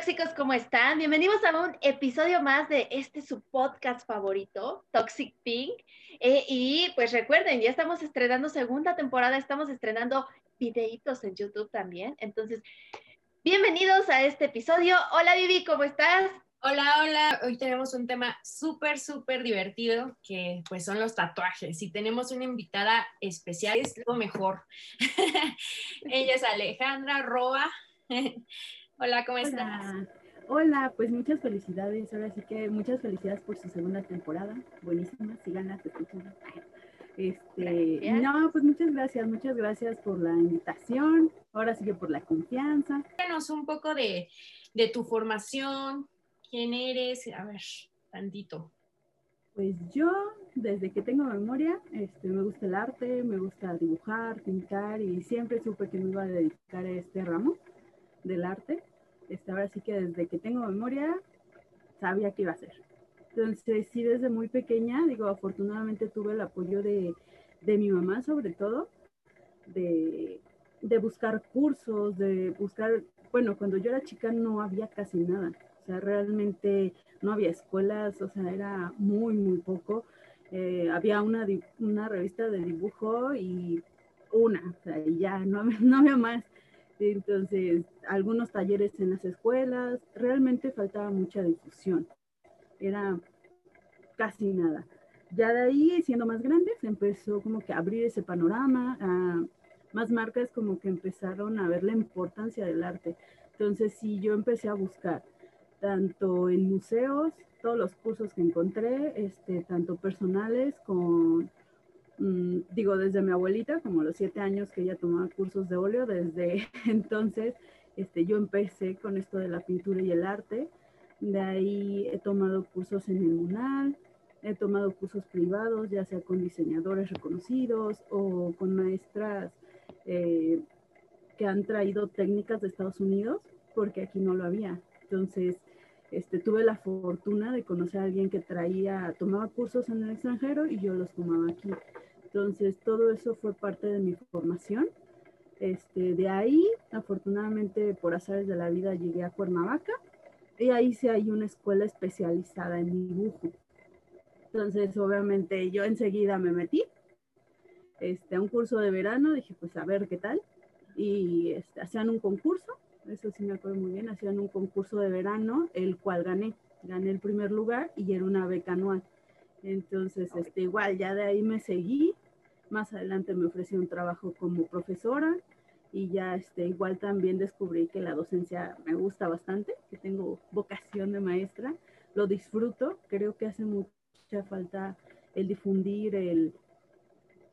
¿qué onda tóxicos? ¿Cómo están? Bienvenidos a un episodio más de este su podcast favorito, Toxic Pink. Eh, y pues recuerden, ya estamos estrenando segunda temporada, estamos estrenando videitos en YouTube también. Entonces, bienvenidos a este episodio. Hola Vivi, ¿cómo estás? Hola, hola. Hoy tenemos un tema súper, súper divertido que pues son los tatuajes. Y tenemos una invitada especial, es lo mejor. Ella es Alejandra Roa. Hola, ¿cómo estás? Hola. pues muchas felicidades. Ahora sí que muchas felicidades por su segunda temporada. Buenísima, síganla, escuchando. Este, no, pues muchas gracias, muchas gracias por la invitación. Ahora sí que por la confianza. Cuéntanos un poco de, de tu formación, quién eres, a ver, tantito. Pues yo, desde que tengo memoria, este, me gusta el arte, me gusta dibujar, pintar y siempre supe que me iba a dedicar a este ramo del arte. Este, ahora sí que desde que tengo memoria sabía qué iba a hacer. Entonces, sí, desde muy pequeña, digo, afortunadamente tuve el apoyo de, de mi mamá sobre todo, de, de buscar cursos, de buscar, bueno, cuando yo era chica no había casi nada o sea, realmente no había escuelas, o sea, era muy, muy poco. Eh, había una, una revista de dibujo y una, o sea, y ya no, no había más. Entonces, algunos talleres en las escuelas, realmente faltaba mucha difusión. Era casi nada. Ya de ahí, siendo más grandes, empezó como que a abrir ese panorama, más marcas como que empezaron a ver la importancia del arte. Entonces, sí, yo empecé a buscar tanto en museos, todos los cursos que encontré, este, tanto personales con, mm, digo, desde mi abuelita, como los siete años que ella tomaba cursos de óleo, desde entonces este, yo empecé con esto de la pintura y el arte. De ahí he tomado cursos en el MUNAL, he tomado cursos privados, ya sea con diseñadores reconocidos o con maestras eh, que han traído técnicas de Estados Unidos, porque aquí no lo había. Entonces, este, tuve la fortuna de conocer a alguien que traía, tomaba cursos en el extranjero y yo los tomaba aquí. Entonces, todo eso fue parte de mi formación. Este, de ahí, afortunadamente, por azares de la vida, llegué a Cuernavaca y ahí sí hay una escuela especializada en dibujo. Entonces, obviamente, yo enseguida me metí este, a un curso de verano, dije, pues a ver qué tal. Y este, hacían un concurso eso sí me acuerdo muy bien, hacían un concurso de verano, el cual gané, gané el primer lugar y era una beca anual. Entonces, este, igual, ya de ahí me seguí, más adelante me ofrecí un trabajo como profesora y ya este, igual también descubrí que la docencia me gusta bastante, que tengo vocación de maestra, lo disfruto, creo que hace mucha falta el difundir, el,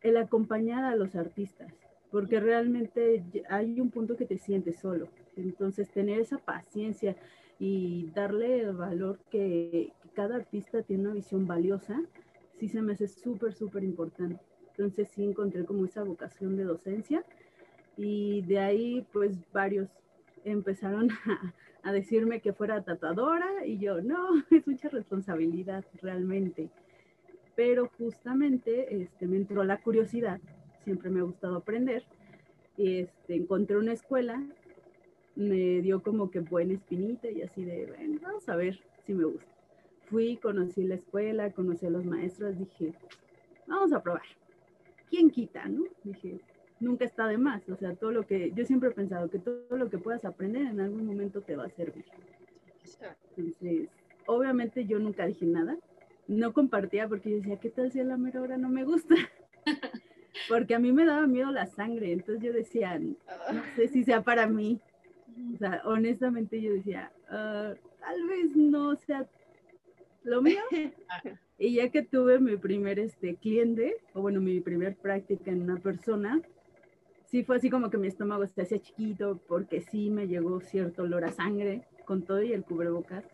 el acompañar a los artistas, porque realmente hay un punto que te sientes solo, entonces, tener esa paciencia y darle el valor que, cada artista tiene una visión valiosa, sí se me hace súper, súper importante. Entonces, sí encontré como esa vocación de docencia y de ahí, pues, varios empezaron a, decirme que fuera tatuadora y yo, no, es mucha responsabilidad realmente. Pero justamente este, me entró la curiosidad, siempre me ha gustado aprender, y este, encontré una escuela me dio como que buena espinita y así de, bueno, vamos a ver si me gusta. Fui, conocí la escuela, conocí a los maestros, dije, vamos a probar. ¿Quién quita, no? Dije, nunca está de más. O sea, todo lo que, yo siempre he pensado que todo lo que puedas aprender en algún momento te va a servir. Entonces, obviamente yo nunca dije nada. No compartía porque yo decía, ¿qué tal si a la mera hora no me gusta? porque a mí me daba miedo la sangre. Entonces yo decía, no sé si sea para mí. O sea, honestamente yo decía, ah, tal vez no sea lo mío. y ya que tuve mi primer este, cliente, o bueno, mi primer práctica en una persona, sí fue así como que mi estómago se hacía chiquito porque sí me llegó cierto olor a sangre con todo y el cubrebocas.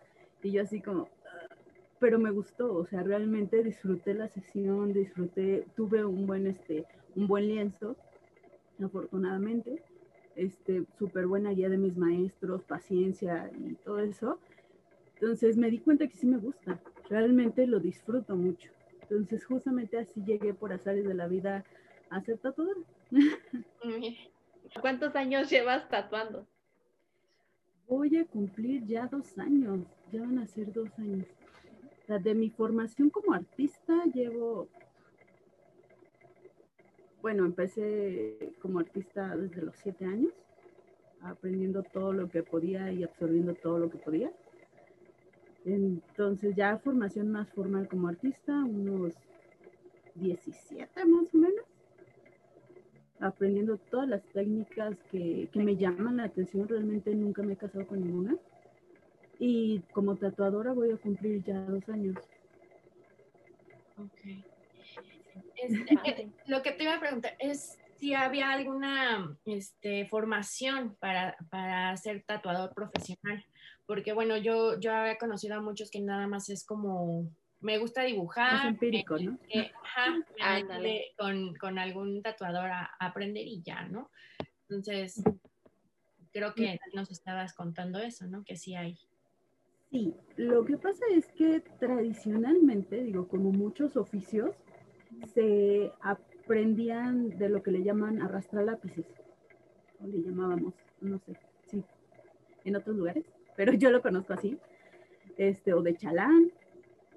Y yo así como, ah", pero me gustó, o sea, realmente disfruté la sesión, disfruté, tuve un buen, este, un buen lienzo, afortunadamente este, súper buena guía de mis maestros, paciencia y todo eso. Entonces me di cuenta que sí me gusta, realmente lo disfruto mucho. Entonces justamente así llegué por azares de la vida a ser tatuadora. ¿Cuántos años llevas tatuando? Voy a cumplir ya dos años, ya van a ser dos años. de mi formación como artista llevo, bueno, empecé como artista desde los siete años, aprendiendo todo lo que podía y absorbiendo todo lo que podía. Entonces ya formación más formal como artista, unos 17 más o menos, aprendiendo todas las técnicas que, que, me llaman la atención. Realmente nunca me he casado con ninguna. Y como tatuadora voy a cumplir ya dos años. Ok. Este, lo que te iba a preguntar es si había alguna este, formación para, para ser tatuador profesional. Porque bueno, yo, yo había conocido a muchos que nada más es como me gusta dibujar. Es empírico, ¿no? ajá, con, con, algún tatuador a, aprender y ya, ¿no? Entonces, creo que nos estabas contando eso, ¿no? Que sí hay. Sí, lo que pasa es que tradicionalmente, digo, como muchos oficios, se aprendían de lo que le llaman arrastrar lápices, o le llamábamos, no sé, sí, en otros lugares, pero yo lo conozco así, este, o de chalán,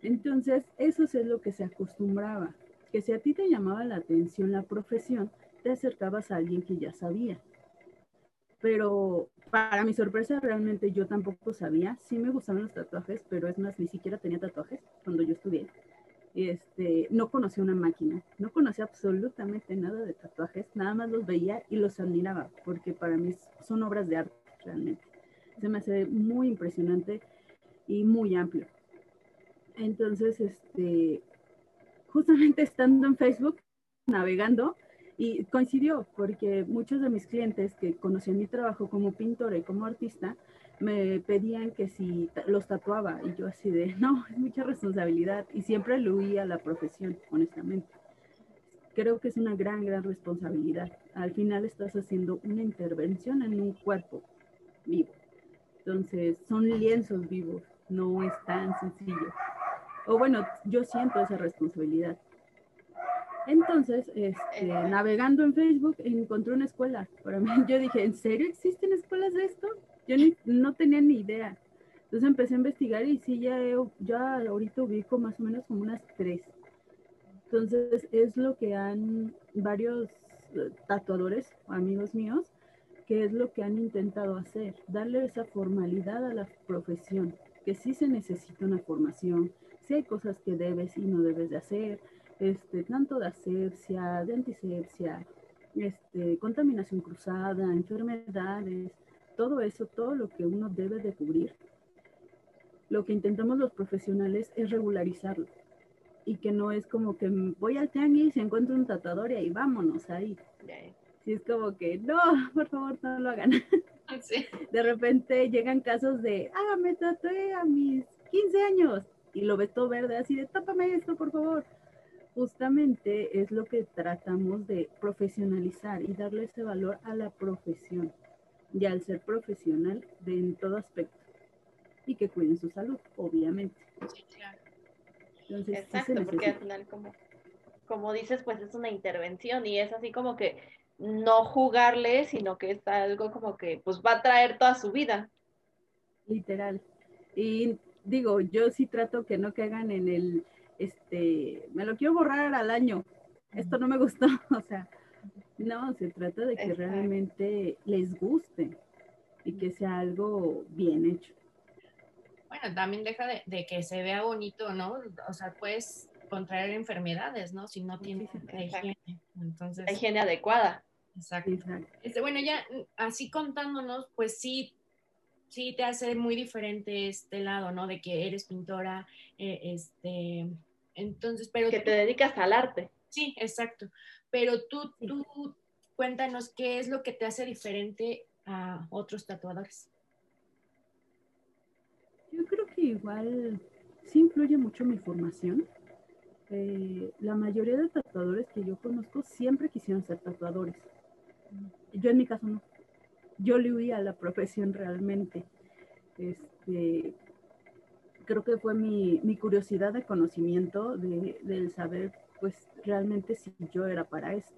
entonces, eso es lo que se acostumbraba, que si a ti te llamaba la atención la profesión, te acercabas a alguien que ya sabía. Pero para mi sorpresa, realmente yo tampoco sabía. Sí me gustaban los tatuajes, pero es más, ni siquiera tenía tatuajes cuando yo estudié. Este, no conocía una máquina, no conocía absolutamente nada de tatuajes, nada más los veía y los admiraba, porque para mí son obras de arte realmente. Se me hace muy impresionante y muy amplio. Entonces, este, justamente estando en Facebook, navegando, y coincidió porque muchos de mis clientes que conocían mi trabajo como pintora y como artista, me pedían que si los tatuaba y yo así de, no, es mucha responsabilidad y siempre lo huía a la profesión, honestamente. Creo que es una gran, gran responsabilidad. Al final estás haciendo una intervención en un cuerpo vivo. Entonces, son lienzos vivos, no es tan sencillo o bueno, yo siento esa responsabilidad. Entonces, este, navegando en Facebook, encontré una escuela. Para mí, yo dije, ¿en serio existen escuelas de esto? Yo no tenía ni idea. Entonces empecé a investigar y sí, ya, ya ahorita ubico más o menos como unas tres. Entonces, es lo que han varios eh, tatuadores, amigos míos, que es lo que han intentado hacer, darle esa formalidad a la profesión, que sí se necesita una formación, si hay cosas que debes y no debes de hacer, este, tanto de asepsia, de antisepsia, este, contaminación cruzada, enfermedades, todo eso, todo lo que uno debe de cubrir. Lo que intentamos los profesionales es regularizarlo y que no es como que voy al tianguis y encuentro un tatuador y ahí vámonos ahí. Si es como que no, por favor no lo hagan. De repente llegan casos de, ah, me tatué a mis 15 años y lo ves todo verde, así de tápame esto, por favor. Justamente es lo que tratamos de profesionalizar y darle ese valor a la profesión y al ser profesional de en todo aspecto y que cuiden su salud, obviamente. Sí, claro. Exacto, porque al final como, como dices, pues es una intervención y es así como que no jugarle, sino que es algo como que pues va a traer toda su vida. Literal. Y digo, yo sí trato que no caigan en el, este, me lo quiero borrar al año, esto no me gustó, o sea, no, se trata de que realmente les guste y que sea algo bien hecho. Bueno, también deja de, que se vea bonito, ¿no? O sea, puedes contraer enfermedades, ¿no? Si no tienes higiene. Entonces, la higiene adecuada. Exacto. Este, bueno, ya así contándonos, pues sí, sí te hace muy diferente este lado, ¿no? De que eres pintora, eh, este, entonces, pero... Que te dedicas al arte. Sí, exacto. Pero tú, tú, cuéntanos qué es lo que te hace diferente a otros tatuadores. Yo creo que igual sí influye mucho mi formación. Eh, la mayoría de tatuadores que yo conozco siempre quisieron ser tatuadores. Yo en mi caso no yo le huí a la profesión realmente. Este, creo que fue mi, curiosidad de conocimiento, de, del saber, pues realmente si yo era para esto.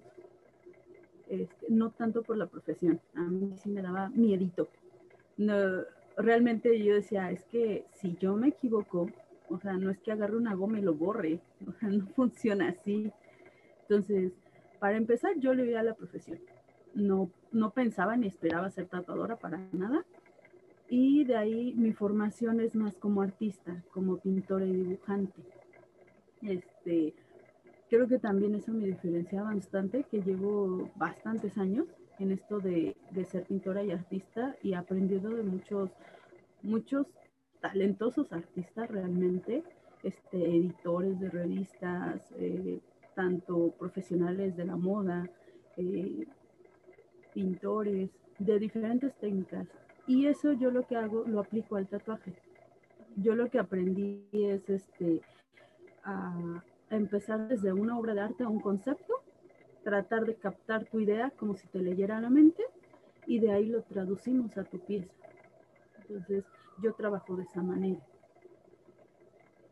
Este, no tanto por la profesión, a mí sí me daba miedito. No, realmente yo decía, es que si yo me equivoco, o sea, no es que agarre una goma y lo borre, o sea, no funciona así. Entonces, para empezar, yo le iba a la profesión. No, no pensaba ni esperaba ser tatuadora para nada. Y de ahí mi formación es más como artista, como pintora y dibujante. Este, creo que también eso me diferencia bastante, que llevo bastantes años en esto de, de ser pintora y artista y aprendiendo de muchos, muchos talentosos artistas realmente, este, editores de revistas, eh, tanto profesionales de la moda, eh, pintores, de diferentes técnicas. Y eso yo lo que hago, lo aplico al tatuaje. Yo lo que aprendí es este, a empezar desde una obra de arte a un concepto, tratar de captar tu idea como si te leyera la mente y de ahí lo traducimos a tu pieza. Entonces, yo trabajo de esa manera.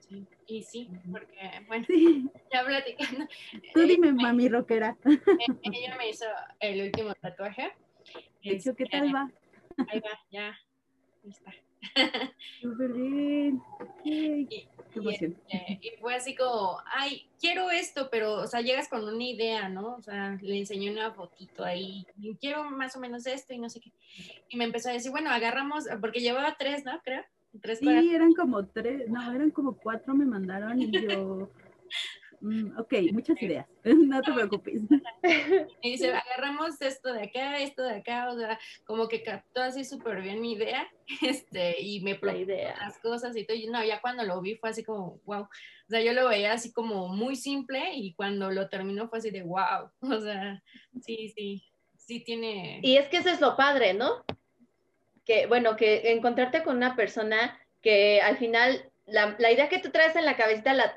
Sí, y sí, porque, bueno, ya platicando. Tú dime, mami rockera. Ella me hizo el último tatuaje. De hecho, ¿qué tal va? Ahí va, ya. Ahí está. Súper bien. Y, este, y, fue así como, ay, quiero esto, pero, o sea, llegas con una idea, ¿no? O sea, le enseñé una fotito ahí, y quiero más o menos esto y no sé qué. Y me empezó a decir, bueno, agarramos, porque llevaba tres, ¿no? Creo. Tres sí, eran como tres, no, eran como cuatro me mandaron y yo... Mm, ok, muchas ideas, no te preocupes. Y dice, agarramos esto de acá, esto de acá, o sea, como que captó así súper bien mi idea, este, y me idea las cosas y todo, y no, ya cuando lo vi fue así como, wow, o sea, yo lo veía así como muy simple, y cuando lo terminó fue así de, wow, o sea, sí, sí, sí tiene... Y es que eso es lo padre, ¿no? Que, bueno, que encontrarte con una persona que al final la, idea que tú traes en la cabecita la,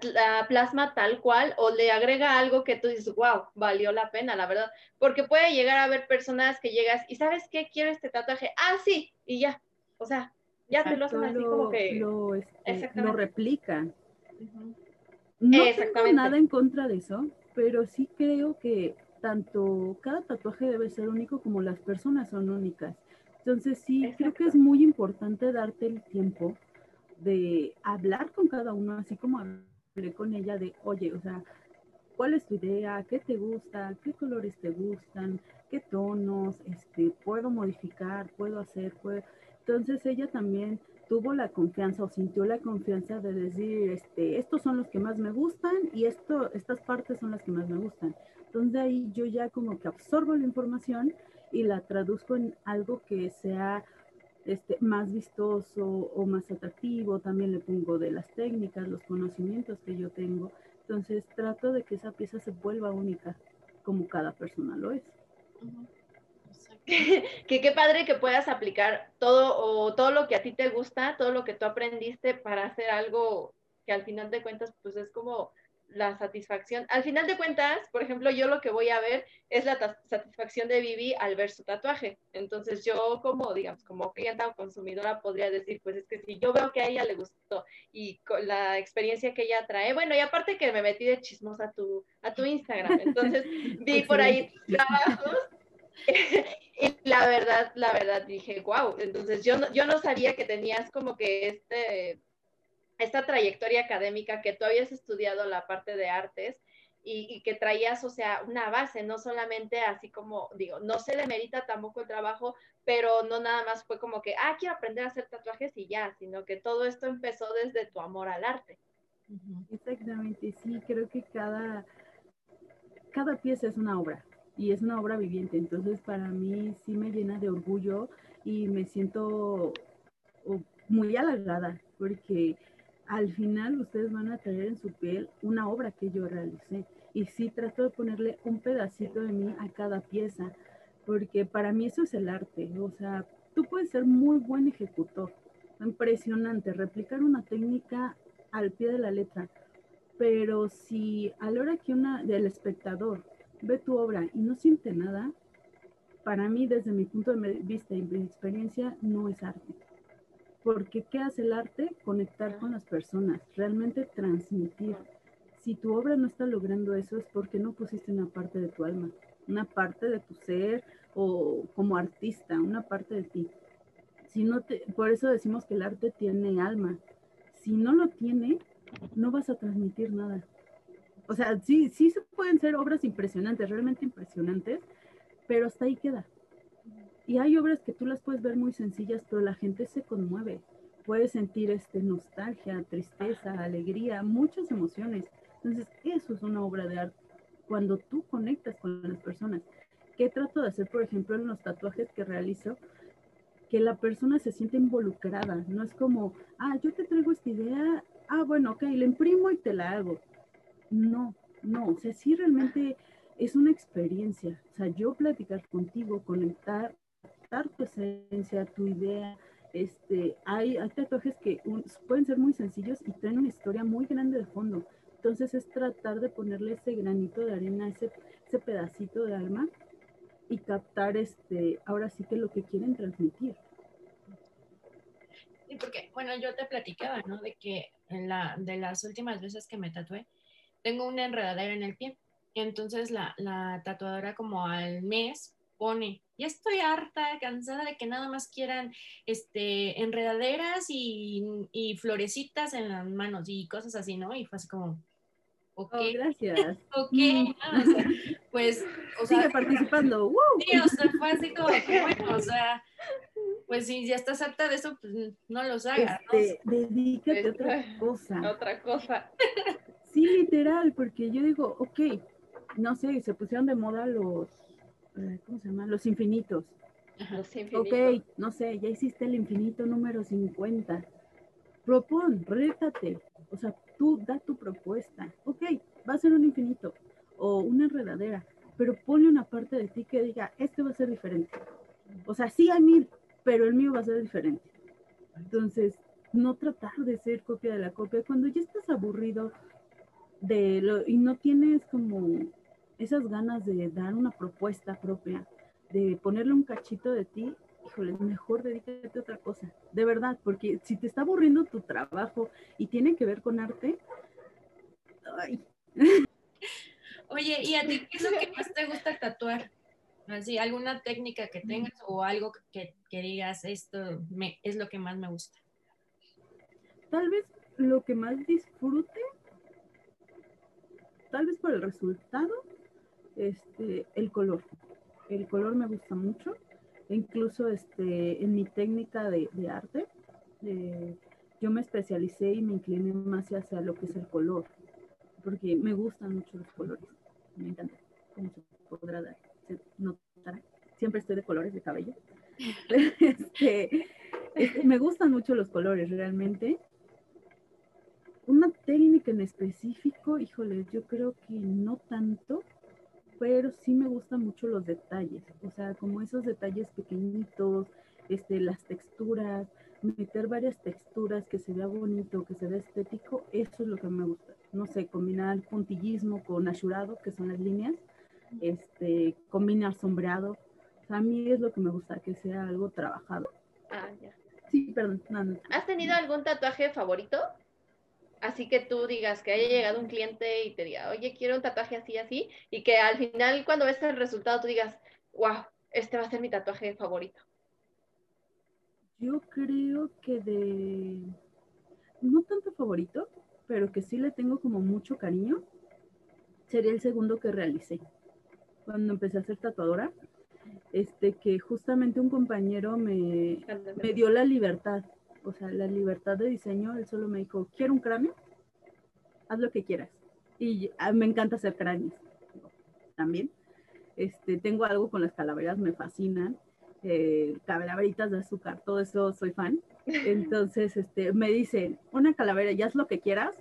plasma tal cual o le agrega algo que tú dices, wow, valió la pena, la verdad. Porque puede llegar a haber personas que llegas y ¿sabes qué? Quiero este tatuaje. Ah, sí, y ya. O sea, ya te lo hacen así como que... Lo, este, lo replican. No tengo nada en contra de eso, pero sí creo que tanto cada tatuaje debe ser único como las personas son únicas. Entonces sí, creo que es muy importante darte el tiempo de hablar con cada uno, así como hablé con ella de, oye, o sea, ¿cuál es tu idea? ¿Qué te gusta? ¿Qué colores te gustan? ¿Qué tonos? Este, ¿Puedo modificar? ¿Puedo hacer? ¿Puedo? Entonces ella también tuvo la confianza o sintió la confianza de decir, este, estos son los que más me gustan y esto, estas partes son las que más me gustan. Entonces ahí yo ya como que absorbo la información y la traduzco en algo que sea este, más vistoso o más atractivo, también le pongo de las técnicas, los conocimientos que yo tengo. Entonces trato de que esa pieza se vuelva única, como cada persona lo es. que qué padre que puedas aplicar todo o todo lo que a ti te gusta, todo lo que tú aprendiste para hacer algo que al final de cuentas pues es como la satisfacción. Al final de cuentas, por ejemplo, yo lo que voy a ver es la satisfacción de Vivi al ver su tatuaje. Entonces yo como, digamos, como clienta o consumidora podría decir, pues es que si yo veo que a ella le gustó y con la experiencia que ella trae, bueno, y aparte que me metí de chismosa a tu, a tu Instagram, entonces vi por ahí trabajos. y la verdad, la verdad dije, wow, entonces yo no, yo no sabía que tenías como que este esta trayectoria académica que tú habías estudiado la parte de artes y, que traías, o sea, una base, no solamente así como, digo, no se le merita tampoco el trabajo, pero no nada más fue como que, ah, quiero aprender a hacer tatuajes y ya, sino que todo esto empezó desde tu amor al arte. Exactamente, sí, creo que cada, cada pieza es una obra y es una obra viviente, entonces para mí sí me llena de orgullo y me siento oh, muy halagada porque al final ustedes van a tener en su piel una obra que yo realicé. Y sí trato de ponerle un pedacito de mí a cada pieza, porque para mí eso es el arte. O sea, tú puedes ser muy buen ejecutor, impresionante, replicar una técnica al pie de la letra, pero si a la hora que una del espectador ve tu obra y no siente nada, para mí desde mi punto de vista y mi experiencia no es arte. Porque ¿qué hace el arte? Conectar con las personas, realmente transmitir. Si tu obra no está logrando eso es porque no pusiste una parte de tu alma, una parte de tu ser o como artista, una parte de ti. Si no te, por eso decimos que el arte tiene alma. Si no lo tiene, no vas a transmitir nada. O sea, sí, sí se pueden ser obras impresionantes, realmente impresionantes, pero hasta ahí queda. Y hay obras que tú las puedes ver muy sencillas, pero la gente se conmueve. Puedes sentir este, nostalgia, tristeza, alegría, muchas emociones. Entonces, eso es una obra de arte. Cuando tú conectas con las personas. ¿Qué trato de hacer, por ejemplo, en los tatuajes que realizo? Que la persona se siente involucrada. No es como, ah, yo te traigo esta idea, ah, bueno, ok, la imprimo y te la hago. No, no, o sea, sí realmente es una experiencia. O sea, yo platicar contigo, conectar, tu esencia, tu idea. Este, hay, hay tatuajes que pueden ser muy sencillos y traen una historia muy grande de fondo. Entonces es tratar de ponerle ese granito de arena, ese, ese pedacito de alma y captar este, ahora sí que lo que quieren transmitir. Sí, porque, bueno, yo te platicaba, ¿no? De que en la, de las últimas veces que me tatué, tengo una enredadera en el pie. Entonces la, la tatuadora como al mes pone, ya estoy harta, cansada de que nada más quieran este, enredaderas y, y florecitas en las manos y cosas así, ¿no? Y fue así como, ok. Oh, gracias. ok, mm. pues, o sea, Sigue participando. Sí, o sea, fue así como que, bueno, o sea, pues si ya estás harta de eso, pues no los hagas. Este, Dedícate a otra cosa. Otra cosa. Sí, literal, porque yo digo, ok, no sé, se pusieron de moda los, ¿cómo se llama? Los infinitos. Los infinitos. Ok, no sé, ya hiciste el infinito número 50. Propon, rétate. O sea, tú da tu propuesta. Ok, va a ser un infinito o una enredadera, pero pone una parte de ti que diga, este va a ser diferente. O sea, sí hay mil, pero el mío va a ser diferente. Entonces, no tratar de ser copia de la copia. Cuando ya estás aburrido de lo, y no tienes como esas ganas de dar una propuesta propia, de ponerle un cachito de ti, híjole, mejor dedícate a otra cosa, de verdad, porque si te está aburriendo tu trabajo y tiene que ver con arte, ay. Oye, ¿y a ti qué es lo que más te gusta tatuar? Así, alguna técnica que tengas o algo que, que digas, esto me, es lo que más me gusta. Tal vez lo que más disfrute, tal vez por el resultado, este, el color. El color me gusta mucho. Incluso este, en mi técnica de, arte, eh, yo me especialicé y me incliné más hacia lo que es el color, porque me gustan mucho los colores. Me encanta, como se podrá dar, se notará. Siempre estoy de colores de cabello. Este, me gustan mucho los colores realmente. Una técnica en específico, híjole, yo creo que no tanto, pero sí me gustan mucho los detalles, o sea, como esos detalles pequeñitos, este, las texturas, meter varias texturas que se vea bonito, que se vea estético, eso es lo que me gusta. No sé, combinar puntillismo con ashurado, que son las líneas, este, combinar sombreado. a mí es lo que me gusta, que sea algo trabajado. Ah, ya. Sí, perdón. ¿Has tenido algún tatuaje favorito? Así que tú digas que haya llegado un cliente y te diga, oye, quiero un tatuaje así, así, y que al final cuando ves el resultado tú digas, wow, este va a ser mi tatuaje favorito. Yo creo que de, no tanto favorito, pero que sí le tengo como mucho cariño, sería el segundo que realicé. Cuando empecé a ser tatuadora, este, que justamente un compañero me, me dio la libertad o sea, la libertad de diseño, él solo me dijo, quiero un cráneo, haz lo que quieras. Y me encanta hacer cráneos también. Este, tengo algo con las calaveras, me fascinan. Eh, calaveritas de azúcar, todo eso soy fan. Entonces, este, me dicen, una calavera, ¿ya haz lo que quieras?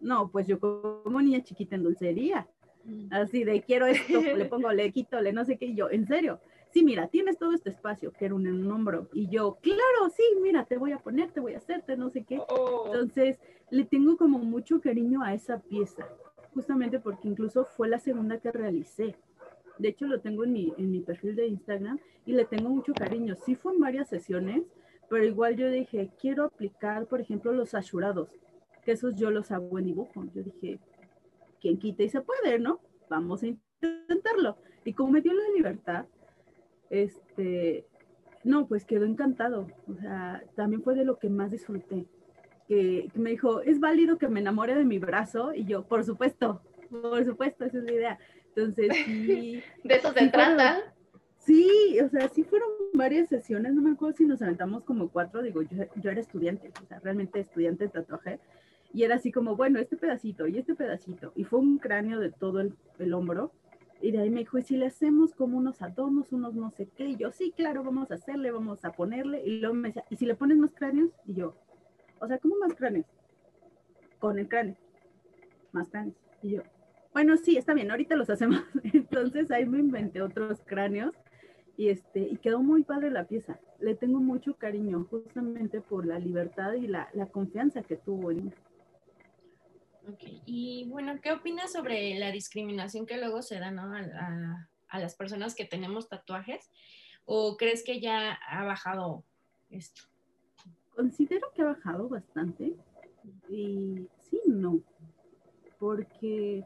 No, pues yo como niña chiquita en dulcería. Mm. Así de quiero esto, le pongo, le quito, le no sé qué, y yo, en serio, sí, mira, tienes todo este espacio, que era un, un hombro, y yo, claro, sí, mira, te voy a poner, te voy a hacerte, no sé qué. Oh. Entonces, le tengo como mucho cariño a esa pieza, justamente porque incluso fue la segunda que realicé. De hecho, lo tengo en mi, en mi perfil de Instagram y le tengo mucho cariño. Sí fue en varias sesiones, pero igual yo dije, quiero aplicar, por ejemplo, los ashurados, que esos yo los hago en dibujo. Yo dije, quien quita y se puede, ¿no? Vamos a intentarlo. Y como me dio la libertad, este, no, pues quedó encantado. O sea, también fue de lo que más disfruté. Que, que, me dijo, ¿es válido que me enamore de mi brazo? Y yo, por supuesto, por supuesto, esa es la idea. Entonces, sí. de eso se trata. sí, o sea, sí fueron varias sesiones, no me acuerdo si nos aventamos como cuatro, digo, yo, yo era estudiante, o sea, realmente estudiante de tatuaje. Y era así como, bueno, este pedacito y este pedacito. Y fue un cráneo de todo el, el hombro y de ahí me dijo, ¿y si le hacemos como unos adornos, unos no sé qué? Y yo, sí, claro, vamos a hacerle, vamos a ponerle. Y luego me decía, ¿y si le pones más cráneos? Y yo, o sea, ¿cómo más cráneos? Con el cráneo. Más cráneos. Y yo, bueno, sí, está bien, ahorita los hacemos. Entonces ahí me inventé otros cráneos y, este, y quedó muy padre la pieza. Le tengo mucho cariño justamente por la libertad y la, la confianza que tuvo en mí. Ok, y bueno, ¿qué opinas sobre la discriminación que luego se da ¿no? a, a, las personas que tenemos tatuajes? ¿O crees que ya ha bajado esto? Considero que ha bajado bastante. Y sí, no. Porque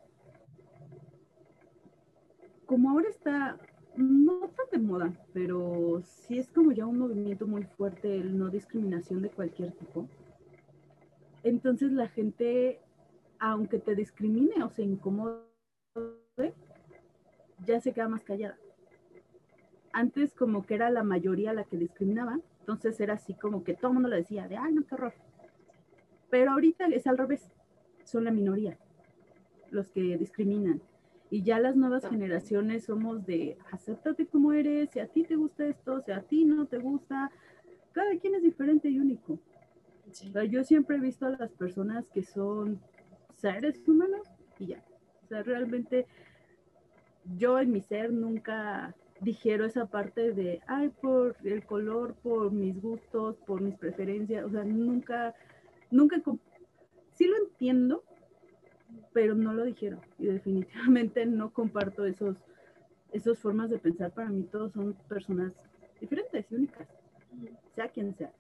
como ahora está, no tan de moda, pero sí es como ya un movimiento muy fuerte el no discriminación de cualquier tipo. Entonces la gente aunque te discrimine o se incomode, ya se queda más callada. Antes como que era la mayoría la que discriminaba, entonces era así como que todo el mundo le decía de, ay, no, qué horror. Pero ahorita es al revés, son la minoría los que discriminan. Y ya las nuevas generaciones somos de, acéptate como eres, si a ti te gusta esto, si a ti no te gusta, cada quien es diferente y único. yo siempre he visto a las personas que son seres humanos y ya. O sea, realmente yo en mi ser nunca dijeron esa parte de, ay, por el color, por mis gustos, por mis preferencias, o sea, nunca, nunca, sí lo entiendo, pero no lo dijeron y definitivamente no comparto esos, esas formas de pensar. Para mí todos son personas diferentes y únicas, sea quien sea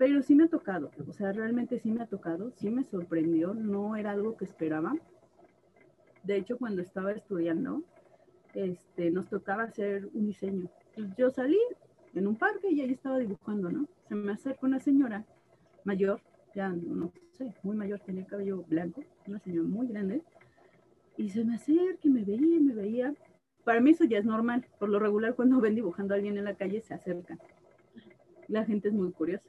pero sí me ha tocado, o sea, realmente sí me ha tocado, sí me sorprendió, no era algo que esperaba. De hecho, cuando estaba estudiando, este, nos tocaba hacer un diseño. yo salí en un parque y ahí estaba dibujando, ¿no? Se me acerca una señora mayor, ya no sé, muy mayor, tenía cabello blanco, una señora muy grande, y se me acerca y me veía, me veía. Para mí eso ya es normal, por lo regular cuando ven dibujando a alguien en la calle se acercan. La gente es muy curiosa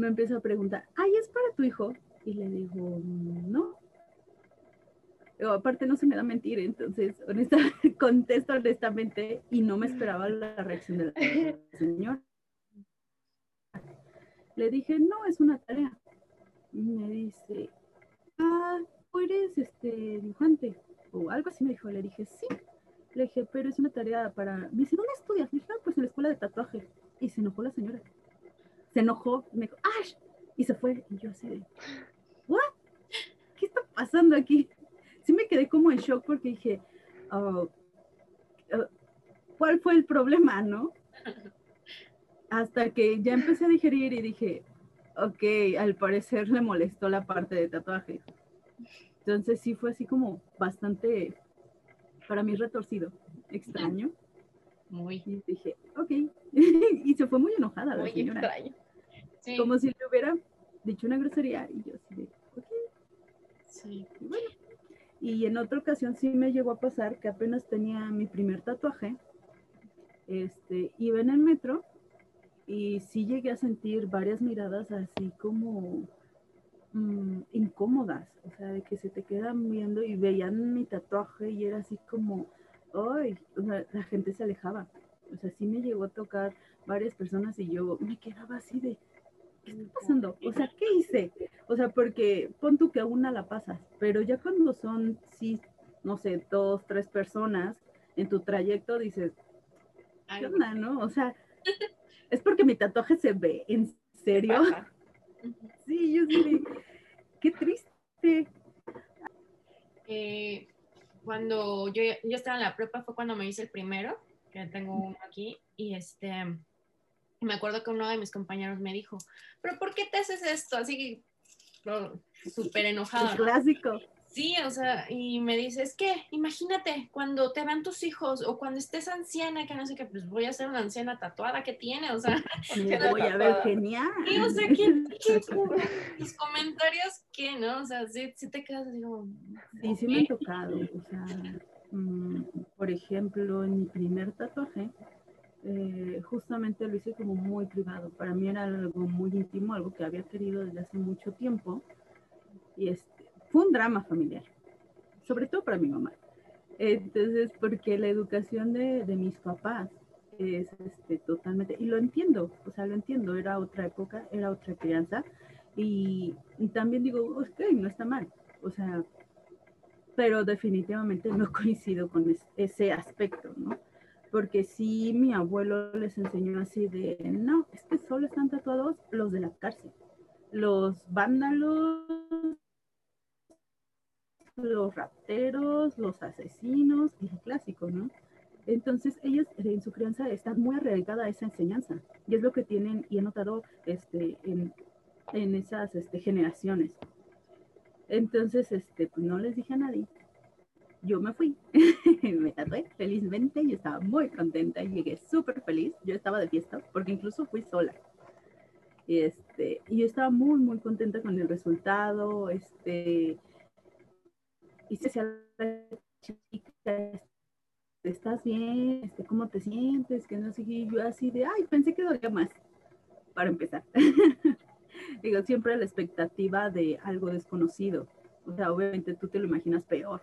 me empieza a preguntar, ay, ¿es para tu hijo? Y le digo, no. aparte no se me da mentir, entonces honesta, contesto honestamente y no me esperaba la reacción de la señora. Le dije, no, es una tarea. Y me dice, ah, ¿tú eres este dibujante? O algo así me dijo. Le dije, sí. Le dije, pero es una tarea para... Me dice, ¿dónde estudias? Le dije, ah, pues en la escuela de tatuaje. Y se enojó la señora se enojó, me dijo, ¡ay! Y se fue. Y yo así de, ¿what? ¿Qué está pasando aquí? Sí me quedé como en shock porque dije, oh, oh, ¿cuál fue el problema, no? Hasta que ya empecé a digerir y dije, ok, al parecer le molestó la parte de tatuaje. Entonces sí fue así como bastante, para mí retorcido, extraño. Muy. Y dije, ok. y se fue muy enojada la muy señora. Como si le hubiera dicho una grosería y yo así de, ok. Sí. Y bueno. Y en otra ocasión sí me llegó a pasar que apenas tenía mi primer tatuaje. Este, iba en el metro y sí llegué a sentir varias miradas así como mm, incómodas, o sea, de que se te quedan viendo y veían mi tatuaje y era así como, ay, o sea, la gente se alejaba. O sea, sí me llegó a tocar varias personas y yo me quedaba así de, ¿qué está pasando? O sea, ¿qué hice? O sea, porque pon tú que a una la pasas, pero ya cuando son, sí, no sé, dos, tres personas en tu trayecto, dices, ¿qué onda, no? O sea, es porque mi tatuaje se ve, ¿en serio? Sí, yo sí, qué triste. Eh, cuando yo, estaba en la prepa fue cuando me hice el primero, que tengo uno aquí, y este, me acuerdo que uno de mis compañeros me dijo, pero ¿por qué te haces esto? Así que súper enojado. clásico. Sí, o sea, y me dices, ¿qué? Imagínate, cuando te vean tus hijos o cuando estés anciana, que no sé qué, pues voy a ser una anciana tatuada que tiene, o sea. Me voy a ver genial. Sí, o sea, ¿qué, qué, mis comentarios, ¿qué, no? O sea, sí, sí te quedas como... Sí, sí me han tocado, o sea, mm, por ejemplo, en mi primer tatuaje, eh, justamente lo hice como muy privado. Para mí era algo muy íntimo, algo que había querido desde hace mucho tiempo. Y este, fue un drama familiar, sobre todo para mi mamá. Entonces, porque la educación de, mis papás es este, totalmente, y lo entiendo, o sea, lo entiendo, era otra época, era otra crianza, y, también digo, ok, no está mal, o sea, pero definitivamente no coincido con ese aspecto, ¿no? Porque si mi abuelo les enseñó así de, no, es que solo están tatuados los de la cárcel, los vándalos los rateros, los asesinos, el clásico, ¿no? Entonces ellos en su crianza están muy arraigada a esa enseñanza y es lo que tienen y he notado este, en, en esas este, generaciones. Entonces, este, pues no les dije a nadie. Yo me fui, me tatué felizmente, yo estaba muy contenta, llegué súper feliz, yo estaba de fiesta porque incluso fui sola. Y, este, y yo estaba muy, muy contenta con el resultado, este, se decía la chica, ¿estás bien? Este, ¿Cómo te sientes? Que no sé yo así de, ay, pensé que dolía más, para empezar. Digo, siempre la expectativa de algo desconocido. O sea, obviamente tú te lo imaginas peor.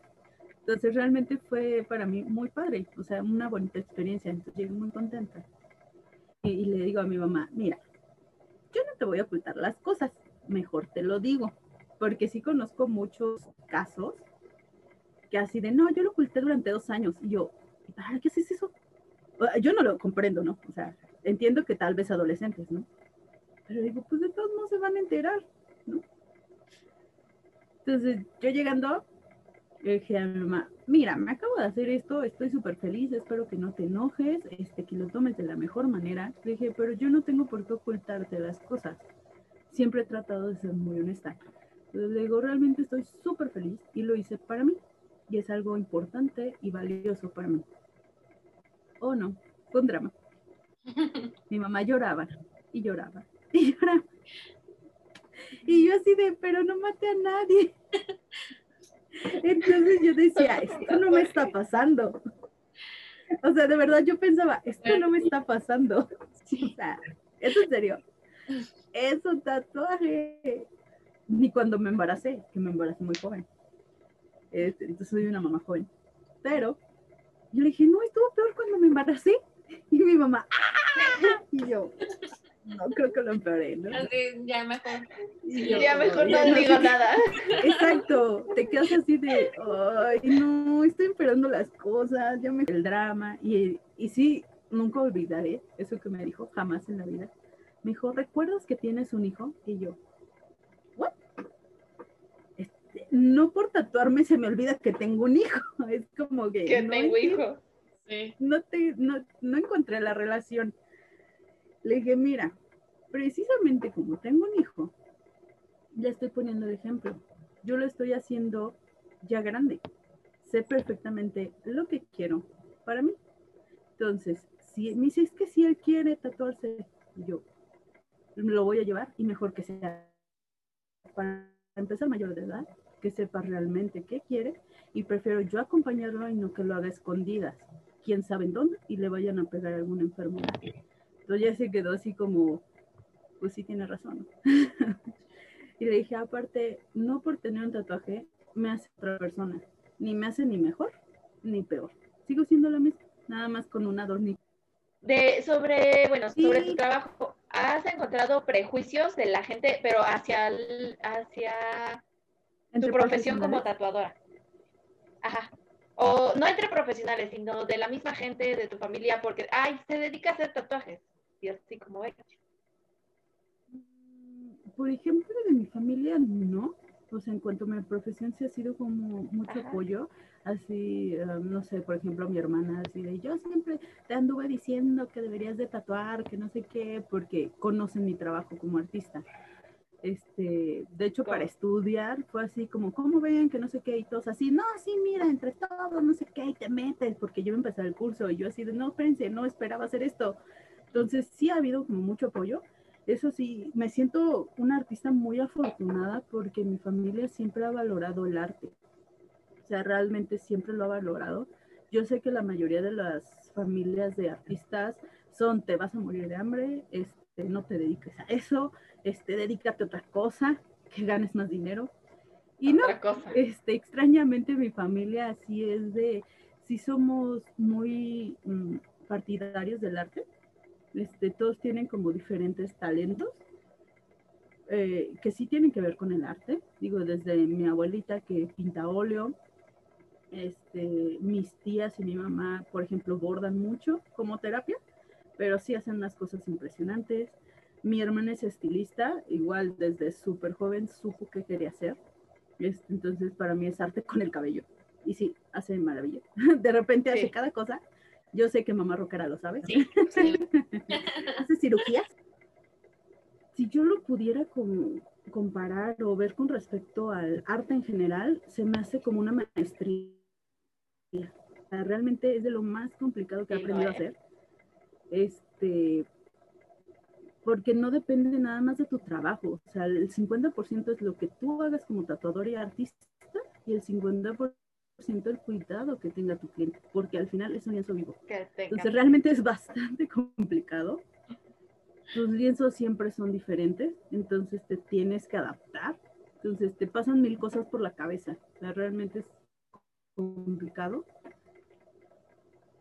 Entonces realmente fue para mí muy padre, o sea, una bonita experiencia. Entonces llegué muy contenta. Y, y le digo a mi mamá, mira, yo no te voy a ocultar las cosas, mejor te lo digo, porque sí conozco muchos casos que así de, no, yo lo oculté durante dos años. Y yo, ¿qué es eso? Yo no lo comprendo, ¿no? O sea, entiendo que tal vez adolescentes, ¿no? Pero digo, pues de todos no se van a enterar, ¿no? Entonces, yo llegando, le dije a mi mamá, mira, me acabo de hacer esto, estoy súper feliz, espero que no te enojes, este, que lo tomes de la mejor manera. Le dije, pero yo no tengo por qué ocultarte las cosas. Siempre he tratado de ser muy honesta. Entonces le digo, realmente estoy súper feliz y lo hice para mí y es algo importante y valioso para mí. ¿O no? Fue un drama. Mi mamá lloraba y lloraba y lloraba. Y yo así de, pero no mate a nadie. Entonces yo decía, esto no me está pasando. O sea, de verdad yo pensaba, esto no me está pasando. O sea, ¿es en serio? Es un tatuaje. Ni cuando me embaracé, que me embaracé muy joven. Este, entonces soy una mamá joven. Pero yo le dije, no, estuvo peor cuando me embaracé. Y mi mamá, ¡ah! Y yo, no creo que lo empeoré, ¿no? Así, ya mejor. ya mejor no, digo nada. Exacto, te quedas así de, ay, no, estoy empeorando las cosas, ya me el drama. Y, y sí, nunca olvidaré eso que me dijo, jamás en la vida. Me dijo, ¿recuerdas que tienes un hijo? Y yo, no por tatuarme se me olvida que tengo un hijo. Es como que. Que tengo hijo. No, te, no, no encontré la relación. Le dije, mira, precisamente como tengo un hijo, ya estoy poniendo el ejemplo. Yo lo estoy haciendo ya grande. Sé perfectamente lo que quiero para mí. Entonces, si me dice, es que si él quiere tatuarse, yo lo voy a llevar y mejor que sea para empezar mayor de edad que sepa realmente qué quiere y prefiero yo acompañarlo y no que lo haga escondidas, quién sabe en dónde y le vayan a pegar alguna enfermedad. Entonces ya se quedó así como, pues sí tiene razón. y le dije, aparte, no por tener un tatuaje me hace otra persona, ni me hace ni mejor ni peor. Sigo siendo la misma, nada más con un adornito. De, sobre, bueno, sobre tu trabajo, ¿has encontrado prejuicios de la gente, pero hacia, hacia tu profesión como tatuadora. Ajá. O no entre profesionales, sino de la misma gente de tu familia, porque, ay, se dedica a hacer tatuajes. Y así como ella. Mm, por ejemplo, de mi familia, no. O sea, en cuanto a mi profesión, sí ha sido como mucho apoyo. Así, um, no sé, por ejemplo, mi hermana, así de yo siempre te anduve diciendo que deberías de tatuar, que no sé qué, porque conocen mi trabajo como artista. Este, de hecho, para estudiar fue así como, ¿cómo ven? Que no sé qué, y todos así, no, sí, mira, entre todos, no sé qué, y te metes, porque yo empezar el curso, y yo así de, no, espérense, no esperaba hacer esto. Entonces, sí ha habido como mucho apoyo. Eso sí, me siento una artista muy afortunada porque mi familia siempre ha valorado el arte. O sea, realmente siempre lo ha valorado. Yo sé que la mayoría de las familias de artistas son, te vas a morir de hambre, este, no te dediques a eso, este, dedícate a otra cosa, que ganes más dinero. Y no, este, extrañamente mi familia así es de, sí somos muy mm, partidarios del arte, este, todos tienen como diferentes talentos eh, que sí tienen que ver con el arte, digo, desde mi abuelita que pinta óleo, este, mis tías y mi mamá, por ejemplo, bordan mucho como terapia, pero sí hacen unas cosas impresionantes. Mi hermana es estilista, igual desde súper joven supo qué quería hacer. Entonces, para mí es arte con el cabello. Y sí, hace maravilla. De repente hace cada cosa. Yo sé que mamá rockera lo sabe. Sí, hace cirugías. Si yo lo pudiera comparar o ver con respecto al arte en general, se me hace como una maestría. realmente es de lo más complicado que he aprendido a hacer. Este, porque no depende nada más de tu trabajo. O sea, el 50% es lo que tú hagas como tatuador y artista y el 50% el cuidado que tenga tu cliente, porque al final es un lienzo vivo. Entonces realmente es bastante complicado. Tus lienzos siempre son diferentes, entonces te tienes que adaptar. Entonces te pasan mil cosas por la cabeza. O sea, realmente es complicado.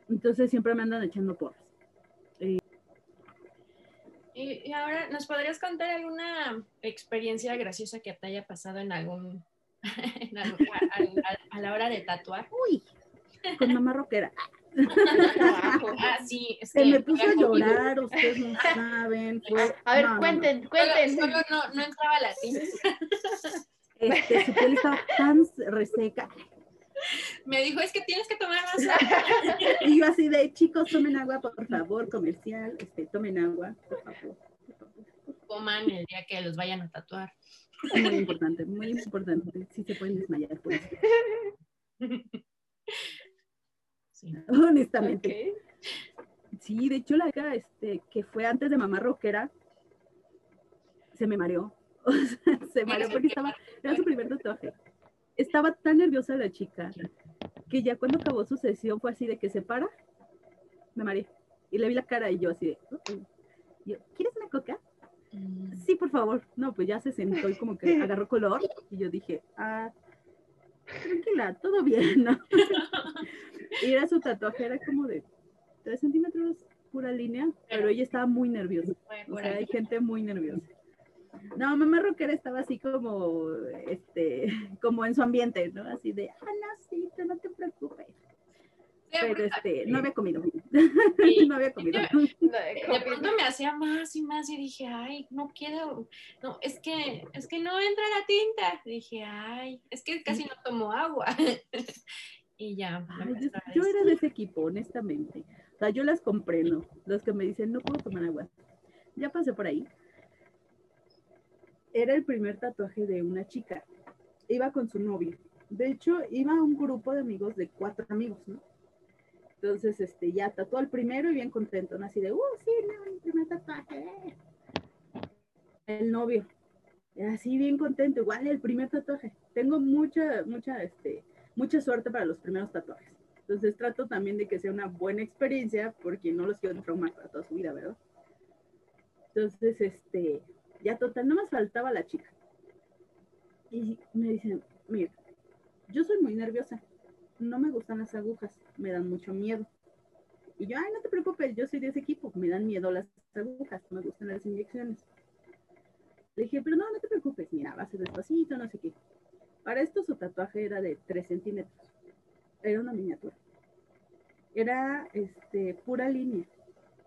Entonces siempre me andan echando porras. Y, ahora, ¿nos podrías contar alguna experiencia graciosa que te haya pasado en algún, a, la hora de tatuar? Uy, con mamá rockera. ah, sí, Se me puso a llorar, ustedes no saben. a ver, cuenten, cuenten. Solo, no, no entraba la tinta. Este, su piel estaba tan reseca. Me dijo, es que tienes que tomar más agua. y yo así de, chicos, tomen agua, por favor, comercial, este, tomen agua, por favor. Coman el día que los vayan a tatuar. Muy importante, muy importante. Sí se pueden desmayar por eso. Honestamente. Sí, de hecho la este, que fue antes de mamá rockera, se me mareó. O sea, se mareó porque estaba, era su primer tatuaje estaba tan nerviosa la chica que ya cuando acabó su sesión fue así de que se para, me mareé. Y le vi la cara y yo así de, yo, ¿quieres una coca? Mm. Sí, por favor. No, pues ya se sentó y como que agarró color y yo dije, ah, tranquila, todo bien, ¿no? y era su tatuaje, era como de 3 centímetros pura línea, pero ella estaba muy nerviosa. O sea, hay gente muy nerviosa. No, mamá rockera estaba así como, este, como en su ambiente, ¿no? Así de, ah, no, sí, no te preocupes. Pero este, no había comido. no había comido. De pronto me hacía más y más y dije, ay, no quiero, no, es que, es que no entra la tinta. Dije, ay, es que casi no tomo agua. y ya. yo, yo, era de ese equipo, honestamente. O sea, yo las comprendo. Los que me dicen, no puedo tomar agua. Ya pasé por ahí era el primer tatuaje de una chica. Iba con su novio. De hecho, iba un grupo de amigos de cuatro amigos, ¿no? Entonces, este, ya tatuó al primero y bien contento. Así de, uh, sí, no, mi primer tatuaje. El novio, así bien contento, igual el primer tatuaje. Tengo mucha, mucha, este, mucha suerte para los primeros tatuajes. Entonces trato también de que sea una buena experiencia porque no los quiero traumar para toda su vida, ¿verdad? Entonces, este, ya total, no más faltaba la chica. Y me dicen, mira, yo soy muy nerviosa, no me gustan las agujas, me dan mucho miedo. Y yo, ay, no te preocupes, yo soy de ese equipo, me dan miedo las agujas, me gustan las inyecciones. Le dije, pero no, no te preocupes, mira, va a ser despacito, no sé qué. Para esto su tatuaje era de 3 centímetros, era una miniatura. Era este, pura línea,